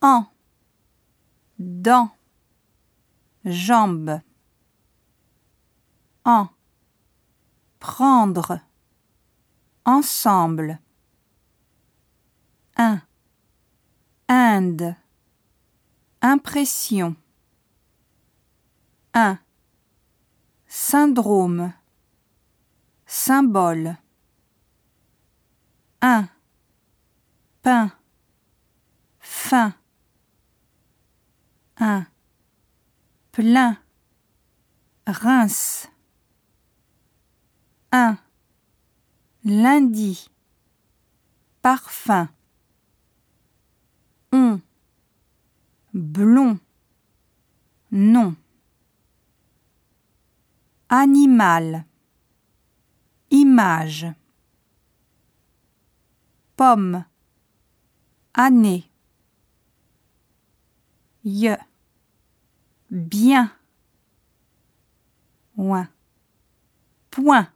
en, dans, jambe, en, prendre, ensemble, un, Inde, impression, un, syndrome, symbole, un, pain, fin, un, plein, rince, un, lundi, parfum, on, blond, non, animal, image, pomme, année, bien, ouin, point.